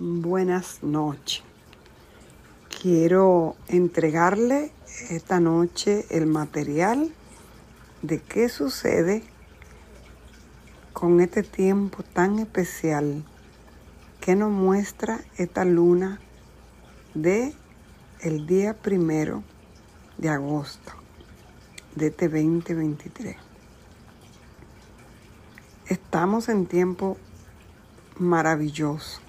Buenas noches. Quiero entregarle esta noche el material de qué sucede con este tiempo tan especial que nos muestra esta luna de el día primero de agosto de este 2023. Estamos en tiempo maravilloso.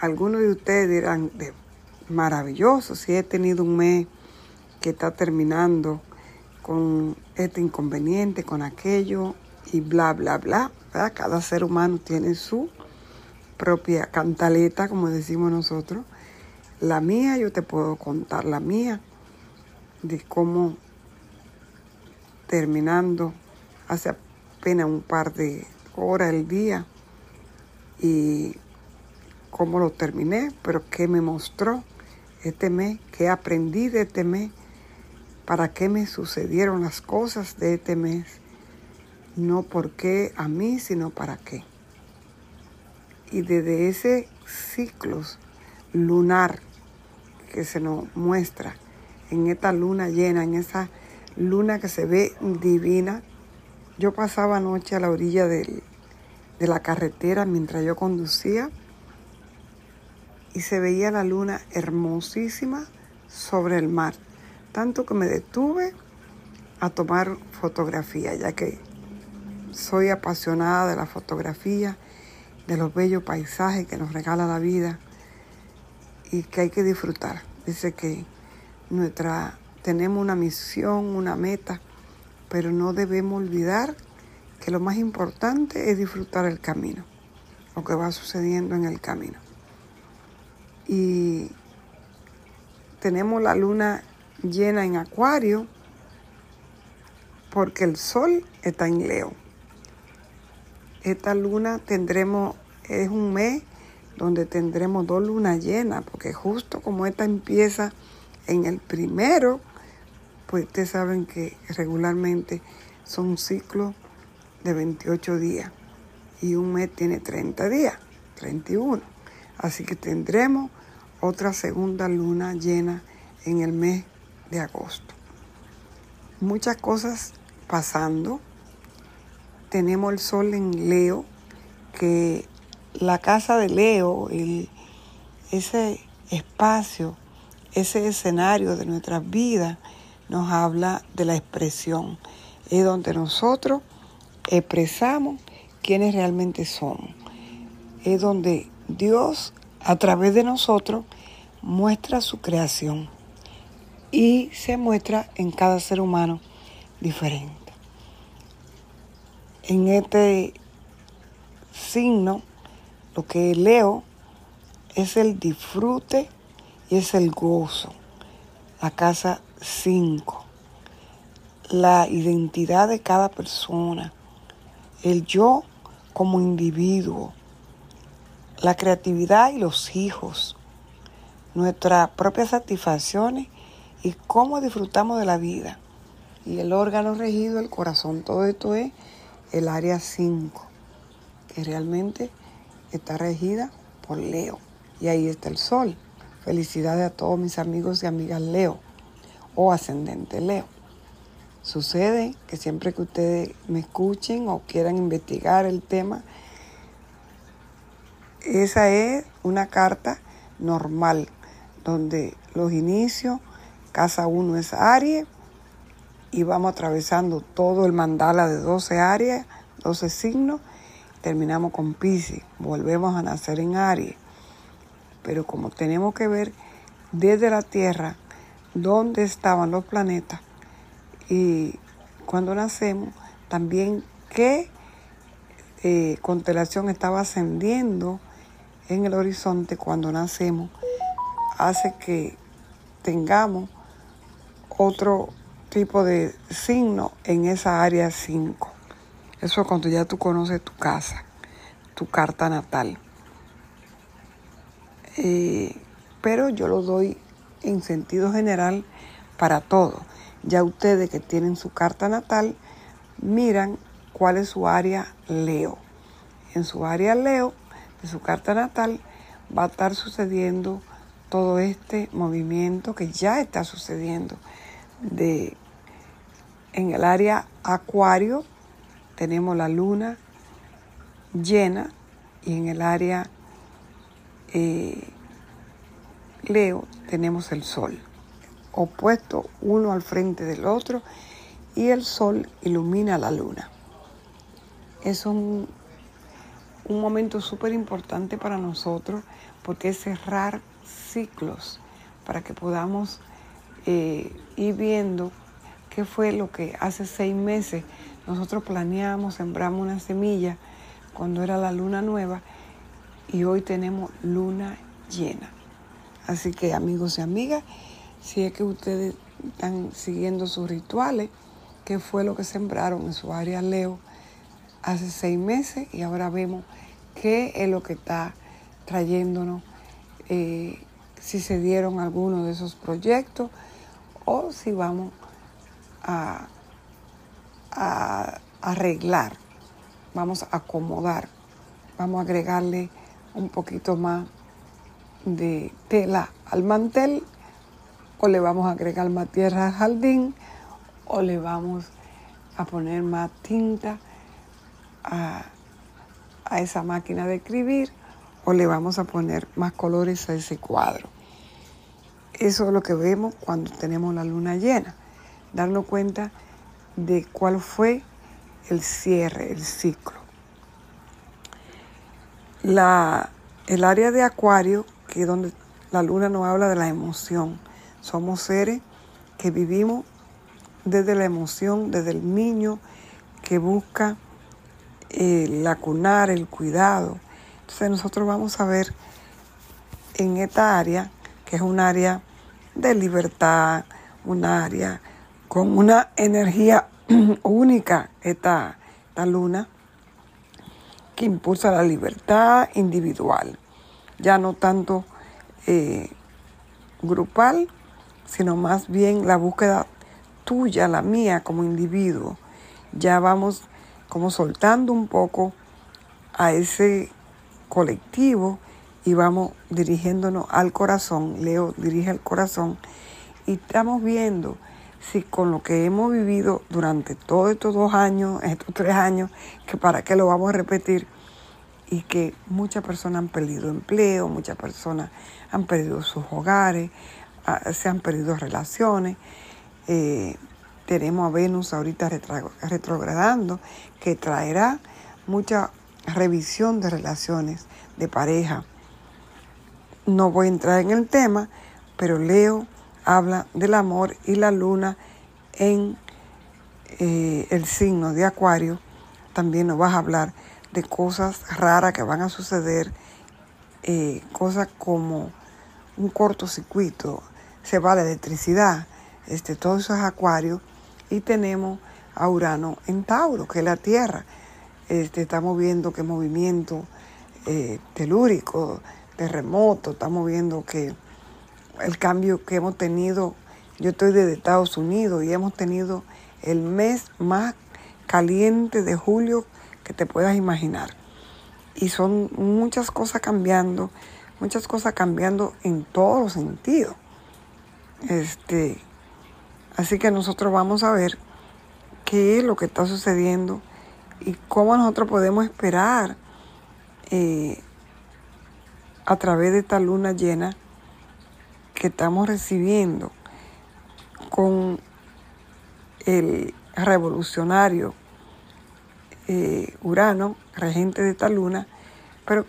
Algunos de ustedes dirán, maravilloso, si he tenido un mes que está terminando con este inconveniente, con aquello y bla, bla, bla. Cada ser humano tiene su propia cantaleta, como decimos nosotros. La mía, yo te puedo contar la mía, de cómo terminando hace apenas un par de horas el día y cómo lo terminé, pero qué me mostró este mes, qué aprendí de este mes, para qué me sucedieron las cosas de este mes, no por qué a mí, sino para qué. Y desde ese ciclo lunar que se nos muestra en esta luna llena, en esa luna que se ve divina, yo pasaba anoche a la orilla de la carretera mientras yo conducía y se veía la luna hermosísima sobre el mar, tanto que me detuve a tomar fotografía, ya que soy apasionada de la fotografía, de los bellos paisajes que nos regala la vida y que hay que disfrutar. Dice que nuestra tenemos una misión, una meta, pero no debemos olvidar que lo más importante es disfrutar el camino, lo que va sucediendo en el camino y tenemos la luna llena en acuario porque el sol está en Leo. Esta luna tendremos, es un mes donde tendremos dos lunas llenas, porque justo como esta empieza en el primero, pues ustedes saben que regularmente son ciclos de 28 días y un mes tiene 30 días, 31. Así que tendremos otra segunda luna llena en el mes de agosto. Muchas cosas pasando. Tenemos el sol en Leo, que la casa de Leo, ese espacio, ese escenario de nuestras vidas, nos habla de la expresión. Es donde nosotros expresamos quiénes realmente somos. Es donde Dios a través de nosotros muestra su creación y se muestra en cada ser humano diferente. En este signo, lo que leo es el disfrute y es el gozo. La casa 5. La identidad de cada persona. El yo como individuo la creatividad y los hijos, nuestras propias satisfacciones y cómo disfrutamos de la vida. Y el órgano regido, el corazón, todo esto es el área 5, que realmente está regida por Leo. Y ahí está el sol. Felicidades a todos mis amigos y amigas Leo o ascendente Leo. Sucede que siempre que ustedes me escuchen o quieran investigar el tema, esa es una carta normal, donde los inicios, casa 1 es Aries, y vamos atravesando todo el mandala de 12 áreas, 12 signos, terminamos con Pisces, volvemos a nacer en Aries. Pero como tenemos que ver desde la Tierra dónde estaban los planetas y cuando nacemos, también qué eh, constelación estaba ascendiendo en el horizonte cuando nacemos hace que tengamos otro tipo de signo en esa área 5. Eso es cuando ya tú conoces tu casa, tu carta natal. Eh, pero yo lo doy en sentido general para todo. Ya ustedes que tienen su carta natal, miran cuál es su área Leo. En su área Leo de su carta natal, va a estar sucediendo todo este movimiento que ya está sucediendo de en el área acuario tenemos la luna llena y en el área eh, Leo tenemos el sol opuesto uno al frente del otro y el sol ilumina la luna. Es un, un momento súper importante para nosotros porque es cerrar ciclos para que podamos eh, ir viendo qué fue lo que hace seis meses nosotros planeamos, sembramos una semilla cuando era la luna nueva y hoy tenemos luna llena. Así que amigos y amigas, si es que ustedes están siguiendo sus rituales, qué fue lo que sembraron en su área Leo hace seis meses y ahora vemos qué es lo que está trayéndonos, eh, si se dieron algunos de esos proyectos o si vamos a, a arreglar, vamos a acomodar, vamos a agregarle un poquito más de tela al mantel o le vamos a agregar más tierra al jardín o le vamos a poner más tinta a, esa máquina de escribir o le vamos a poner más colores a ese cuadro. Eso es lo que vemos cuando tenemos la luna llena, darnos cuenta de cuál fue el cierre, el ciclo. La, el área de acuario, que es donde la luna nos habla de la emoción, somos seres que vivimos desde la emoción, desde el niño que busca la cunar, el cuidado. Entonces nosotros vamos a ver en esta área, que es un área de libertad, un área con una energía única, esta, esta luna, que impulsa la libertad individual, ya no tanto eh, grupal, sino más bien la búsqueda tuya, la mía como individuo. Ya vamos como soltando un poco a ese colectivo y vamos dirigiéndonos al corazón. Leo dirige al corazón y estamos viendo si con lo que hemos vivido durante todos estos dos años, estos tres años, que para qué lo vamos a repetir, y que muchas personas han perdido empleo, muchas personas han perdido sus hogares, ah, se han perdido relaciones. Eh, tenemos a Venus ahorita retrogradando, que traerá mucha revisión de relaciones de pareja. No voy a entrar en el tema, pero Leo habla del amor y la luna en eh, el signo de Acuario. También nos vas a hablar de cosas raras que van a suceder, eh, cosas como un cortocircuito, se va la electricidad, este, todo eso es Acuario y tenemos a Urano en Tauro, que es la Tierra. Este, estamos viendo que movimiento eh, telúrico, terremoto, estamos viendo que el cambio que hemos tenido, yo estoy desde Estados Unidos y hemos tenido el mes más caliente de julio que te puedas imaginar. Y son muchas cosas cambiando, muchas cosas cambiando en todos los sentidos. Este, Así que nosotros vamos a ver qué es lo que está sucediendo y cómo nosotros podemos esperar eh, a través de esta luna llena que estamos recibiendo con el revolucionario eh, Urano, regente de esta luna, pero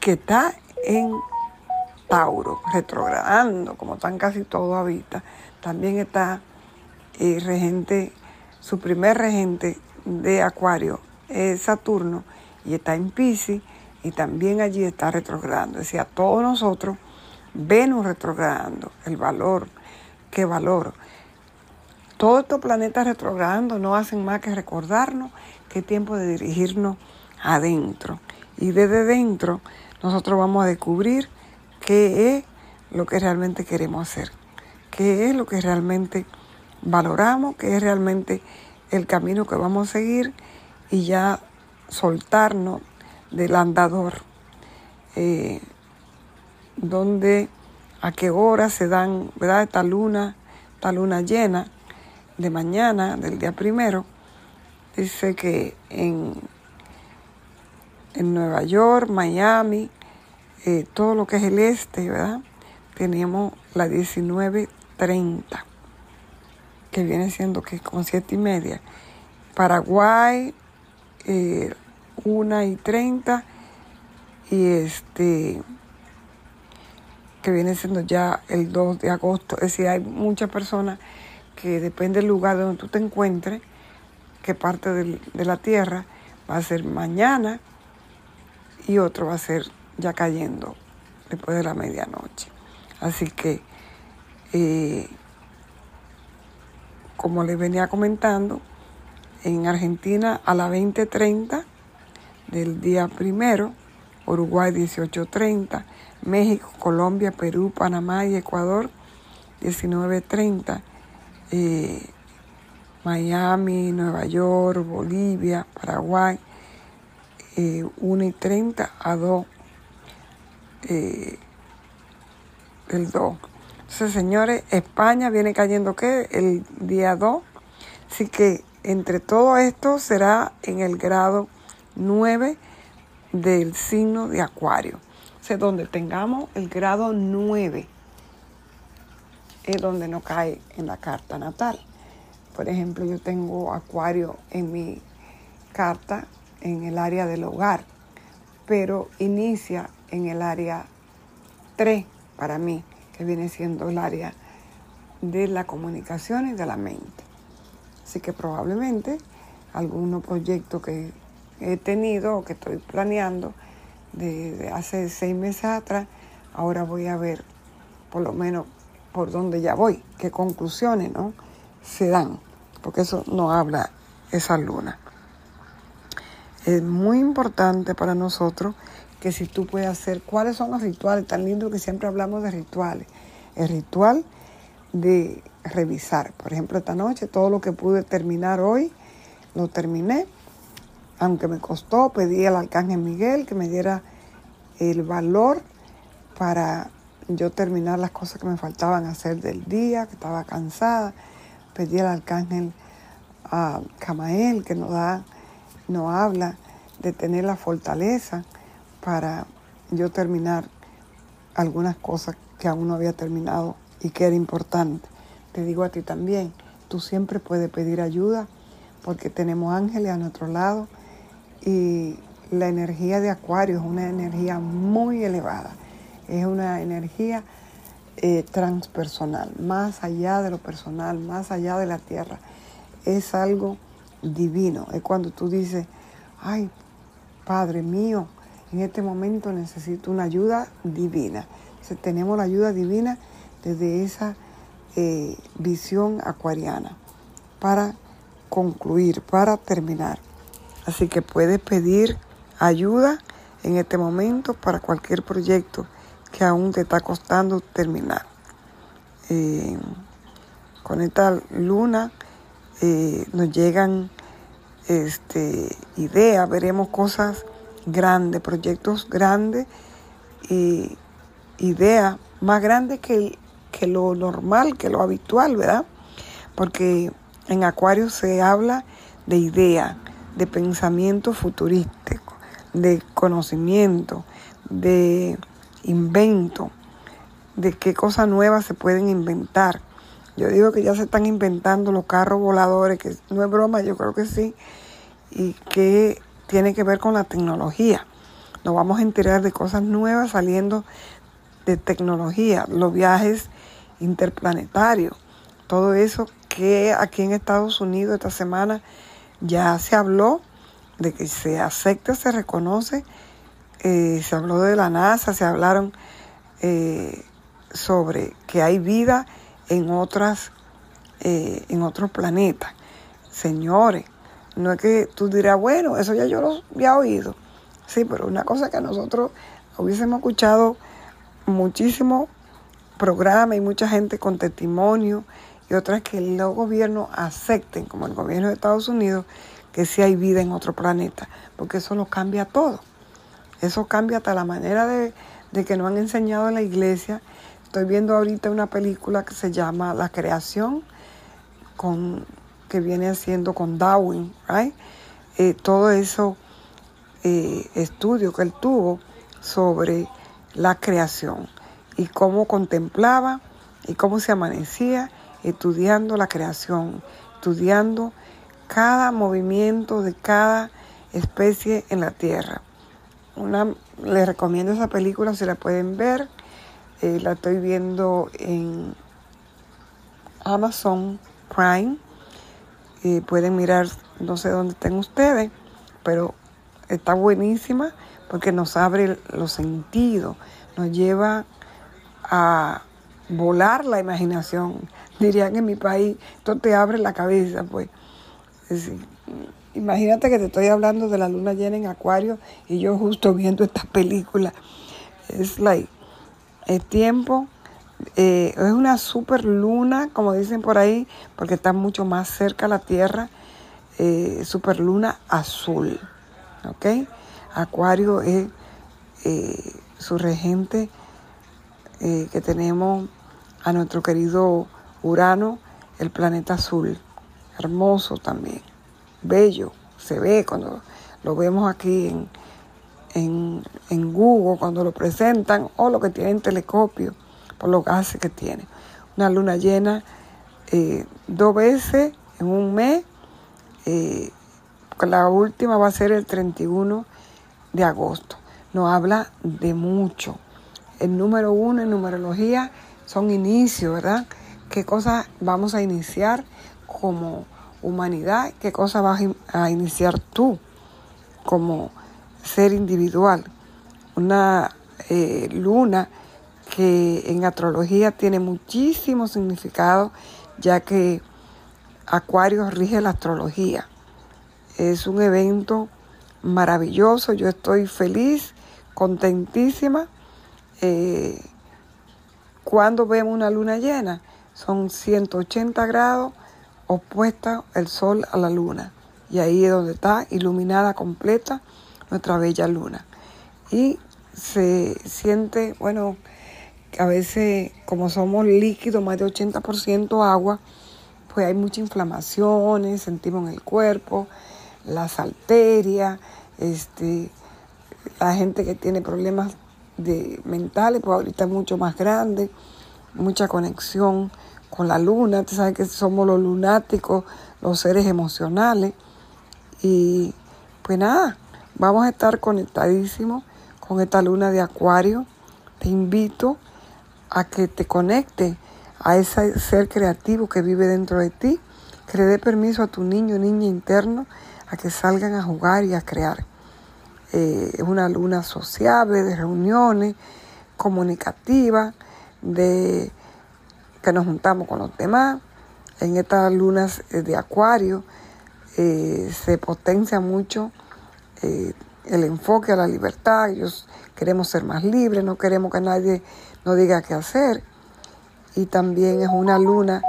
que está en Tauro, retrogradando, como están casi todos ahorita. También está y regente, su primer regente de Acuario es Saturno y está en Pisces y también allí está retrogradando. Es decir, a todos nosotros, Venus retrogradando, el valor, qué valor. Todos estos planetas retrogradando no hacen más que recordarnos que es tiempo de dirigirnos adentro. Y desde dentro nosotros vamos a descubrir qué es lo que realmente queremos hacer, qué es lo que realmente valoramos, que es realmente el camino que vamos a seguir y ya soltarnos del andador. Eh, donde a qué hora se dan, ¿verdad? Esta luna, esta luna llena de mañana, del día primero, dice que en, en Nueva York, Miami, eh, todo lo que es el este, ¿verdad? Tenemos la 19.30, que viene siendo que como siete y media. Paraguay, eh, una y 30, y este que viene siendo ya el 2 de agosto. Es decir, hay muchas personas que depende del lugar donde tú te encuentres, qué parte de la tierra va a ser mañana y otro va a ser ya cayendo después de la medianoche. Así que, eh, como les venía comentando, en Argentina a las 20.30 del día primero, Uruguay 18.30, México, Colombia, Perú, Panamá y Ecuador 19.30, eh, Miami, Nueva York, Bolivia, Paraguay eh, 1 y 30 a 2 eh, el 2. Entonces, señores, España viene cayendo ¿qué? El día 2. Así que entre todo esto será en el grado 9 del signo de Acuario. O sea, donde tengamos el grado 9 es donde no cae en la carta natal. Por ejemplo, yo tengo Acuario en mi carta en el área del hogar, pero inicia en el área 3 para mí, viene siendo el área de la comunicación y de la mente. Así que probablemente algunos proyectos que he tenido o que estoy planeando desde hace seis meses atrás, ahora voy a ver por lo menos por dónde ya voy, qué conclusiones ¿no? se dan, porque eso no habla esa luna. Es muy importante para nosotros que si tú puedes hacer, cuáles son los rituales, tan lindo que siempre hablamos de rituales. El ritual de revisar, por ejemplo, esta noche todo lo que pude terminar hoy, lo terminé aunque me costó, pedí al Arcángel Miguel que me diera el valor para yo terminar las cosas que me faltaban hacer del día, que estaba cansada. Pedí al Arcángel a Camael que nos da, nos habla de tener la fortaleza para yo terminar algunas cosas que aún no había terminado y que era importante. Te digo a ti también, tú siempre puedes pedir ayuda porque tenemos ángeles a nuestro lado y la energía de Acuario es una energía muy elevada, es una energía eh, transpersonal, más allá de lo personal, más allá de la tierra. Es algo divino, es cuando tú dices, ay, Padre mío, en este momento necesito una ayuda divina. tenemos la ayuda divina desde esa eh, visión acuariana para concluir, para terminar. Así que puedes pedir ayuda en este momento para cualquier proyecto que aún te está costando terminar. Eh, con esta luna eh, nos llegan este, ideas, veremos cosas grandes, proyectos grandes y ideas más grandes que, que lo normal, que lo habitual, ¿verdad? Porque en Acuario se habla de ideas de pensamiento futurístico, de conocimiento, de invento, de qué cosas nuevas se pueden inventar. Yo digo que ya se están inventando los carros voladores, que no es broma, yo creo que sí, y que tiene que ver con la tecnología. Nos vamos a enterar de cosas nuevas saliendo de tecnología, los viajes interplanetarios, todo eso que aquí en Estados Unidos esta semana ya se habló de que se acepta, se reconoce, eh, se habló de la NASA, se hablaron eh, sobre que hay vida en otras, eh, en otros planetas. Señores, no es que tú dirás, bueno, eso ya yo lo había oído. Sí, pero una cosa que nosotros hubiésemos escuchado muchísimo programa y mucha gente con testimonio y otras que los gobiernos acepten, como el gobierno de Estados Unidos, que sí hay vida en otro planeta, porque eso lo cambia todo. Eso cambia hasta la manera de, de que no han enseñado en la iglesia. Estoy viendo ahorita una película que se llama La Creación, con, que viene haciendo con Darwin, right? Eh, todo eso eh, estudio que él tuvo sobre la creación y cómo contemplaba y cómo se amanecía estudiando la creación, estudiando cada movimiento de cada especie en la tierra. Una, les recomiendo esa película si la pueden ver. Eh, la estoy viendo en Amazon Prime. Y pueden mirar, no sé dónde estén ustedes, pero está buenísima porque nos abre los sentidos, nos lleva a volar la imaginación. Dirían en mi país, esto te abre la cabeza, pues. imagínate que te estoy hablando de la luna llena en Acuario y yo justo viendo esta película. Es like, es tiempo, eh, es una super luna, como dicen por ahí, porque está mucho más cerca a la Tierra, eh, super luna azul. ¿Ok? Acuario es eh, su regente eh, que tenemos a nuestro querido Urano, el planeta azul. Hermoso también, bello, se ve cuando lo vemos aquí en, en, en Google, cuando lo presentan, o lo que tiene en telescopio, por los gases que tiene. Una luna llena eh, dos veces en un mes la última va a ser el 31 de agosto. Nos habla de mucho. El número uno en numerología son inicios, ¿verdad? ¿Qué cosas vamos a iniciar como humanidad? ¿Qué cosas vas a iniciar tú como ser individual? Una eh, luna que en astrología tiene muchísimo significado, ya que Acuario rige la astrología. Es un evento maravilloso, yo estoy feliz, contentísima. Eh, cuando vemos una luna llena, son 180 grados opuesta el sol a la luna. Y ahí es donde está iluminada completa nuestra bella luna. Y se siente, bueno, a veces como somos líquidos, más de 80% agua, pues hay muchas inflamaciones, sentimos en el cuerpo, las arterias, este, la gente que tiene problemas de mentales, pues ahorita es mucho más grande, mucha conexión con la luna, tú sabes que somos los lunáticos, los seres emocionales, y pues nada, vamos a estar conectadísimos con esta luna de acuario, te invito a que te conecte a ese ser creativo que vive dentro de ti, que le dé permiso a tu niño o niña interno a que salgan a jugar y a crear. Eh, es una luna sociable, de reuniones, comunicativa, de que nos juntamos con los demás. En estas lunas eh, de acuario eh, se potencia mucho el enfoque a la libertad. Ellos queremos ser más libres, no queremos que nadie nos diga qué hacer. Y también es una luna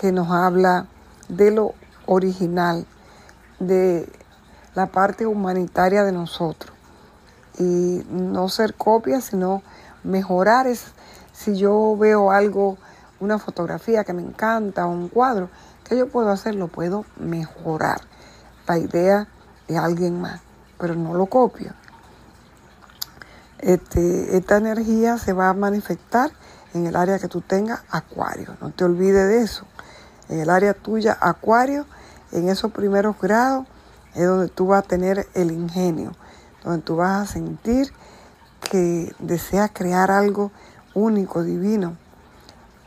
que nos habla de lo original, de la parte humanitaria de nosotros. Y no ser copia, sino mejorar. Es, si yo veo algo, una fotografía que me encanta o un cuadro, ¿qué yo puedo hacer? Lo puedo mejorar. La idea de alguien más, pero no lo copio. Este, esta energía se va a manifestar en el área que tú tengas, acuario. No te olvides de eso. En el área tuya, acuario, en esos primeros grados es donde tú vas a tener el ingenio, donde tú vas a sentir que deseas crear algo único, divino.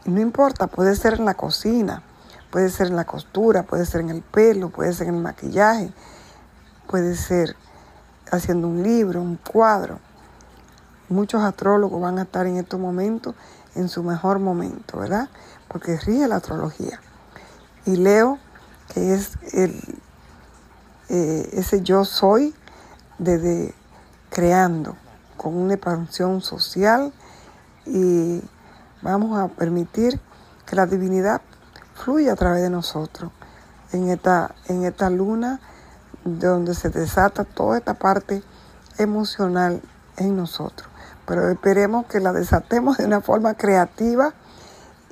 No importa, puede ser en la cocina, puede ser en la costura, puede ser en el pelo, puede ser en el maquillaje, puede ser haciendo un libro, un cuadro. Muchos astrólogos van a estar en estos momentos en su mejor momento, ¿verdad? Porque ríe la astrología. Y Leo, que es el, eh, ese yo soy desde creando con una expansión social y vamos a permitir que la divinidad fluya a través de nosotros en esta, en esta luna donde se desata toda esta parte emocional en nosotros. Pero esperemos que la desatemos de una forma creativa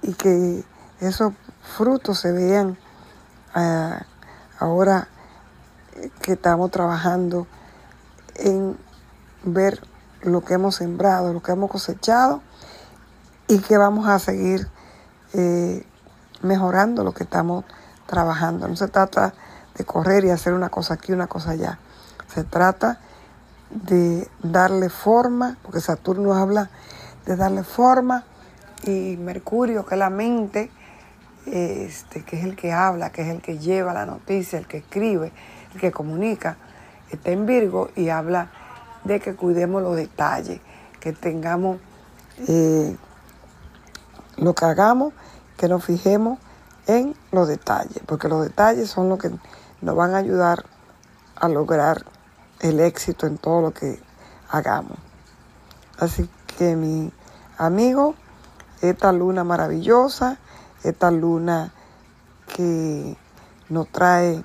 y que esos frutos se vean eh, ahora que estamos trabajando en ver lo que hemos sembrado, lo que hemos cosechado y que vamos a seguir eh, mejorando lo que estamos trabajando. No se trata de correr y hacer una cosa aquí, una cosa allá. Se trata de darle forma, porque Saturno habla de darle forma y Mercurio, que es la mente, este, que es el que habla, que es el que lleva la noticia, el que escribe, el que comunica, está en Virgo y habla de que cuidemos los detalles, que tengamos eh, lo que hagamos, que nos fijemos en los detalles, porque los detalles son los que nos van a ayudar a lograr el éxito en todo lo que hagamos. Así que mi amigo, esta luna maravillosa, esta luna que nos trae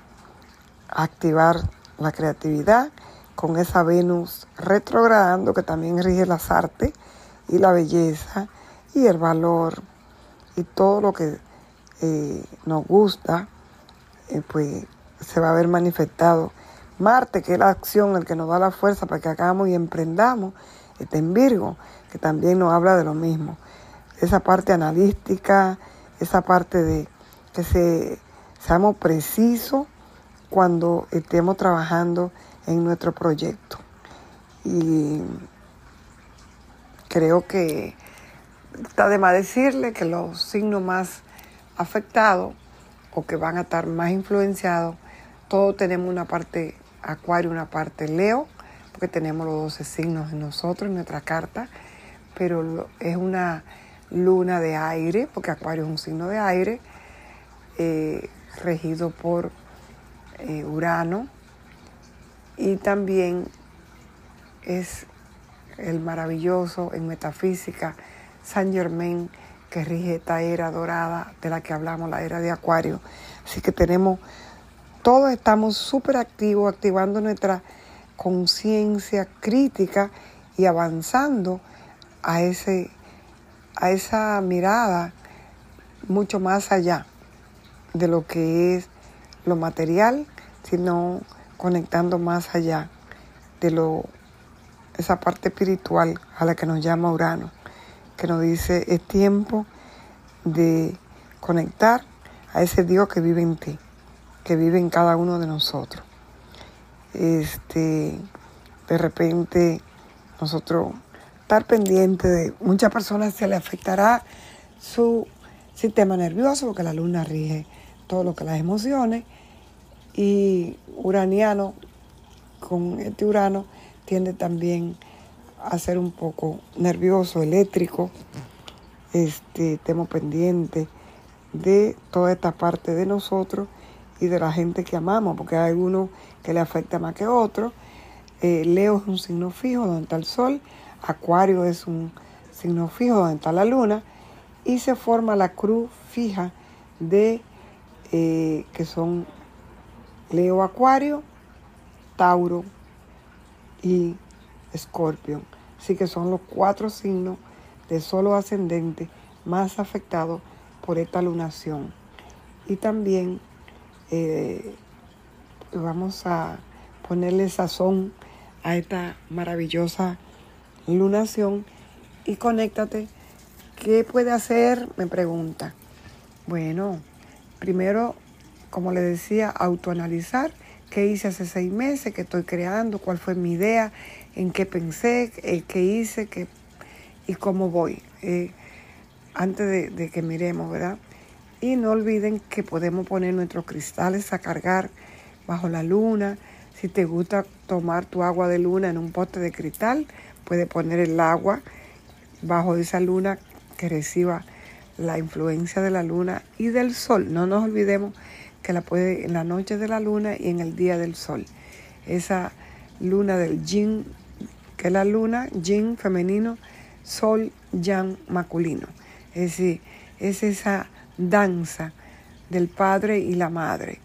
activar la creatividad con esa Venus retrogradando que también rige las artes y la belleza y el valor y todo lo que eh, nos gusta, eh, pues se va a ver manifestado. Marte, que es la acción, el que nos da la fuerza para que hagamos y emprendamos, está en Virgo, que también nos habla de lo mismo. Esa parte analítica, esa parte de que se, seamos precisos cuando estemos trabajando en nuestro proyecto. Y creo que está de más decirle que los signos más afectados o que van a estar más influenciados, todos tenemos una parte Acuario, una parte Leo, porque tenemos los 12 signos en nosotros, en nuestra carta, pero es una luna de aire, porque Acuario es un signo de aire, eh, regido por eh, Urano, y también es el maravilloso en metafísica San Germain que rige esta era dorada de la que hablamos, la era de Acuario. Así que tenemos, todos estamos súper activos, activando nuestra conciencia crítica y avanzando a, ese, a esa mirada mucho más allá de lo que es lo material, sino conectando más allá de lo, esa parte espiritual a la que nos llama Urano, que nos dice es tiempo de conectar a ese Dios que vive en ti, que vive en cada uno de nosotros. Este, de repente nosotros estar pendiente de muchas personas se le afectará su sistema nervioso porque la luna rige todo lo que las emociones y uraniano, con este urano, tiende también a ser un poco nervioso, eléctrico. Este, estemos pendientes de toda esta parte de nosotros y de la gente que amamos, porque hay algunos que le afecta más que otros. Eh, Leo es un signo fijo donde está el sol, Acuario es un signo fijo donde está la luna, y se forma la cruz fija de eh, que son Leo Acuario, Tauro y Escorpio. Así que son los cuatro signos de solo ascendente más afectados por esta lunación. Y también eh, vamos a ponerle sazón a esta maravillosa lunación y conéctate. ¿Qué puede hacer? Me pregunta. Bueno, primero como le decía, autoanalizar qué hice hace seis meses, qué estoy creando, cuál fue mi idea, en qué pensé, qué hice qué, y cómo voy, eh, antes de, de que miremos, ¿verdad? Y no olviden que podemos poner nuestros cristales a cargar bajo la luna. Si te gusta tomar tu agua de luna en un pote de cristal, puedes poner el agua bajo esa luna que reciba la influencia de la luna y del sol. No nos olvidemos que la puede en la noche de la luna y en el día del sol. Esa luna del yin, que es la luna, yin femenino, sol, yang masculino. Es decir, es esa danza del padre y la madre.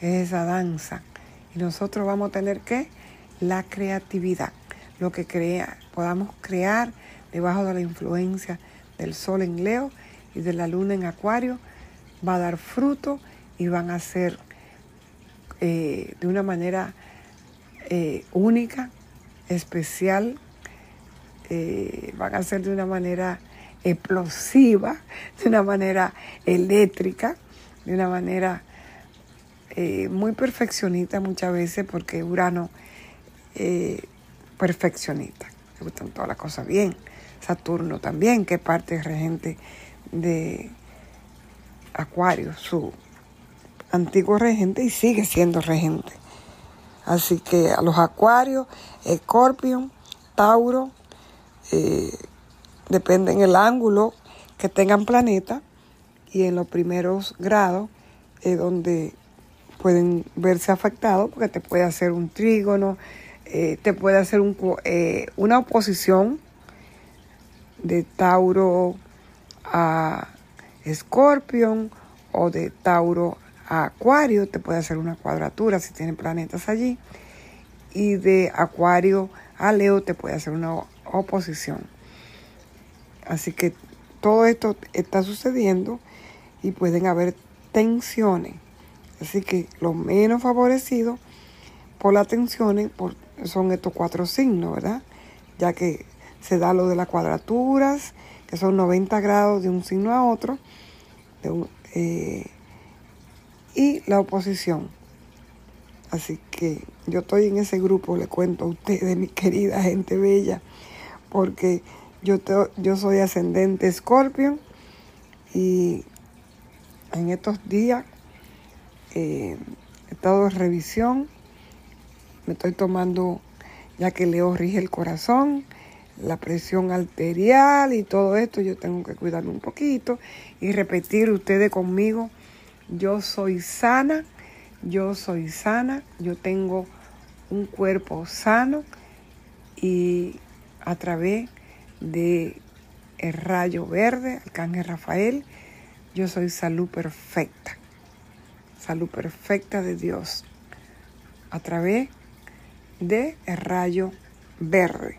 Es esa danza. Y nosotros vamos a tener que la creatividad, lo que crea, podamos crear debajo de la influencia del sol en Leo y de la luna en Acuario, va a dar fruto y van a ser eh, de una manera eh, única, especial, eh, van a ser de una manera explosiva, de una manera eléctrica, de una manera muy perfeccionista muchas veces, porque Urano perfeccionista, le gustan todas las cosas bien. Saturno también, que parte regente de Acuario, su antiguo regente y sigue siendo regente. Así que a los Acuarios, Escorpio, Tauro, eh, dependen el ángulo que tengan planeta y en los primeros grados es donde pueden verse afectados porque te puede hacer un trígono, eh, te puede hacer eh, una oposición de Tauro a Escorpión o de Tauro a Acuario, te puede hacer una cuadratura si tiene planetas allí. Y de Acuario a Leo te puede hacer una oposición. Así que todo esto está sucediendo y pueden haber tensiones. Así que los menos favorecidos por las tensiones son estos cuatro signos, ¿verdad? Ya que se da lo de las cuadraturas, que son 90 grados de un signo a otro, eh, y la oposición. Así que yo estoy en ese grupo, le cuento a ustedes, mi querida gente bella, porque yo, yo soy ascendente Scorpio y en estos días eh, he estado en revisión, me estoy tomando, ya que Leo rige el corazón, la presión arterial y todo esto, yo tengo que cuidarme un poquito y repetir ustedes conmigo, yo soy sana, yo soy sana, yo tengo un cuerpo sano y a través de el rayo verde, Arcángel Rafael, yo soy salud perfecta, salud perfecta de Dios, a través de el rayo verde.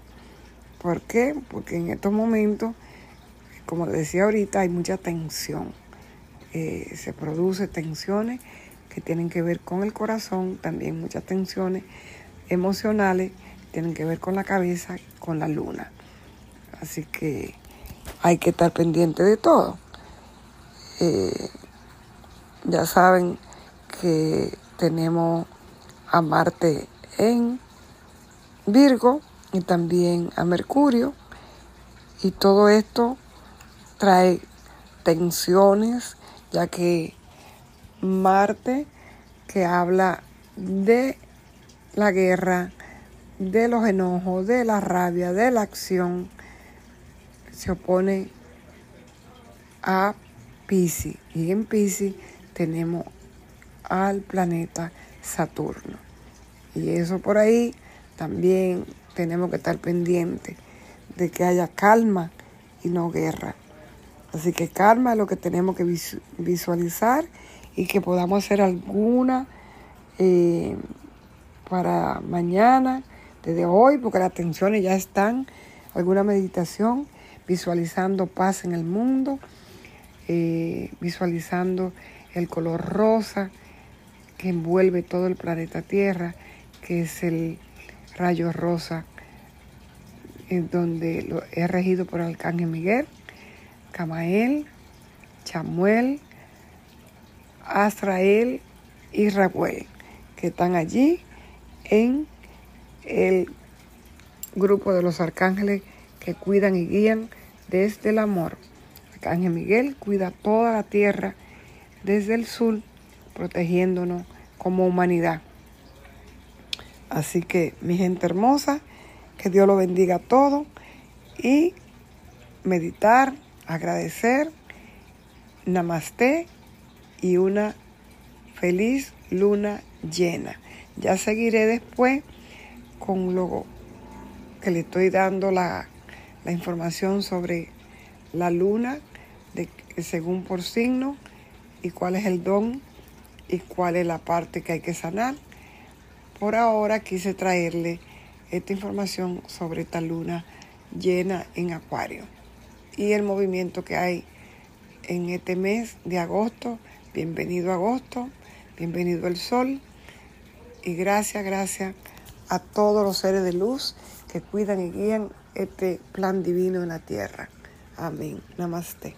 ¿Por qué? Porque en estos momentos, como decía ahorita, hay mucha tensión. Eh, se produce tensiones que tienen que ver con el corazón, también muchas tensiones emocionales tienen que ver con la cabeza, con la luna. Así que hay que estar pendiente de todo. Eh, ya saben que tenemos a Marte en Virgo y también a Mercurio. Y todo esto trae tensiones, ya que Marte, que habla de la guerra, de los enojos, de la rabia, de la acción, se opone a Pisces. Y en Pisces tenemos al planeta Saturno. Y eso por ahí también tenemos que estar pendientes de que haya calma y no guerra. Así que calma es lo que tenemos que visualizar y que podamos hacer alguna eh, para mañana, desde hoy, porque las tensiones ya están, alguna meditación, visualizando paz en el mundo, eh, visualizando el color rosa que envuelve todo el planeta Tierra, que es el rayo rosa, en donde lo, he regido por Arcángel Miguel, Camael, Chamuel, Azrael y Rabuel, que están allí en el grupo de los arcángeles que cuidan y guían desde el amor. Arcángel Miguel cuida toda la tierra desde el sur, protegiéndonos como humanidad. Así que, mi gente hermosa, que Dios lo bendiga a todos y meditar, agradecer, namaste y una feliz luna llena. Ya seguiré después con lo que le estoy dando la, la información sobre la luna, de, según por signo, y cuál es el don y cuál es la parte que hay que sanar por ahora quise traerle esta información sobre esta luna llena en Acuario. Y el movimiento que hay en este mes de agosto, bienvenido agosto, bienvenido el sol. Y gracias, gracias a todos los seres de luz que cuidan y guían este plan divino en la tierra. Amén. Namaste.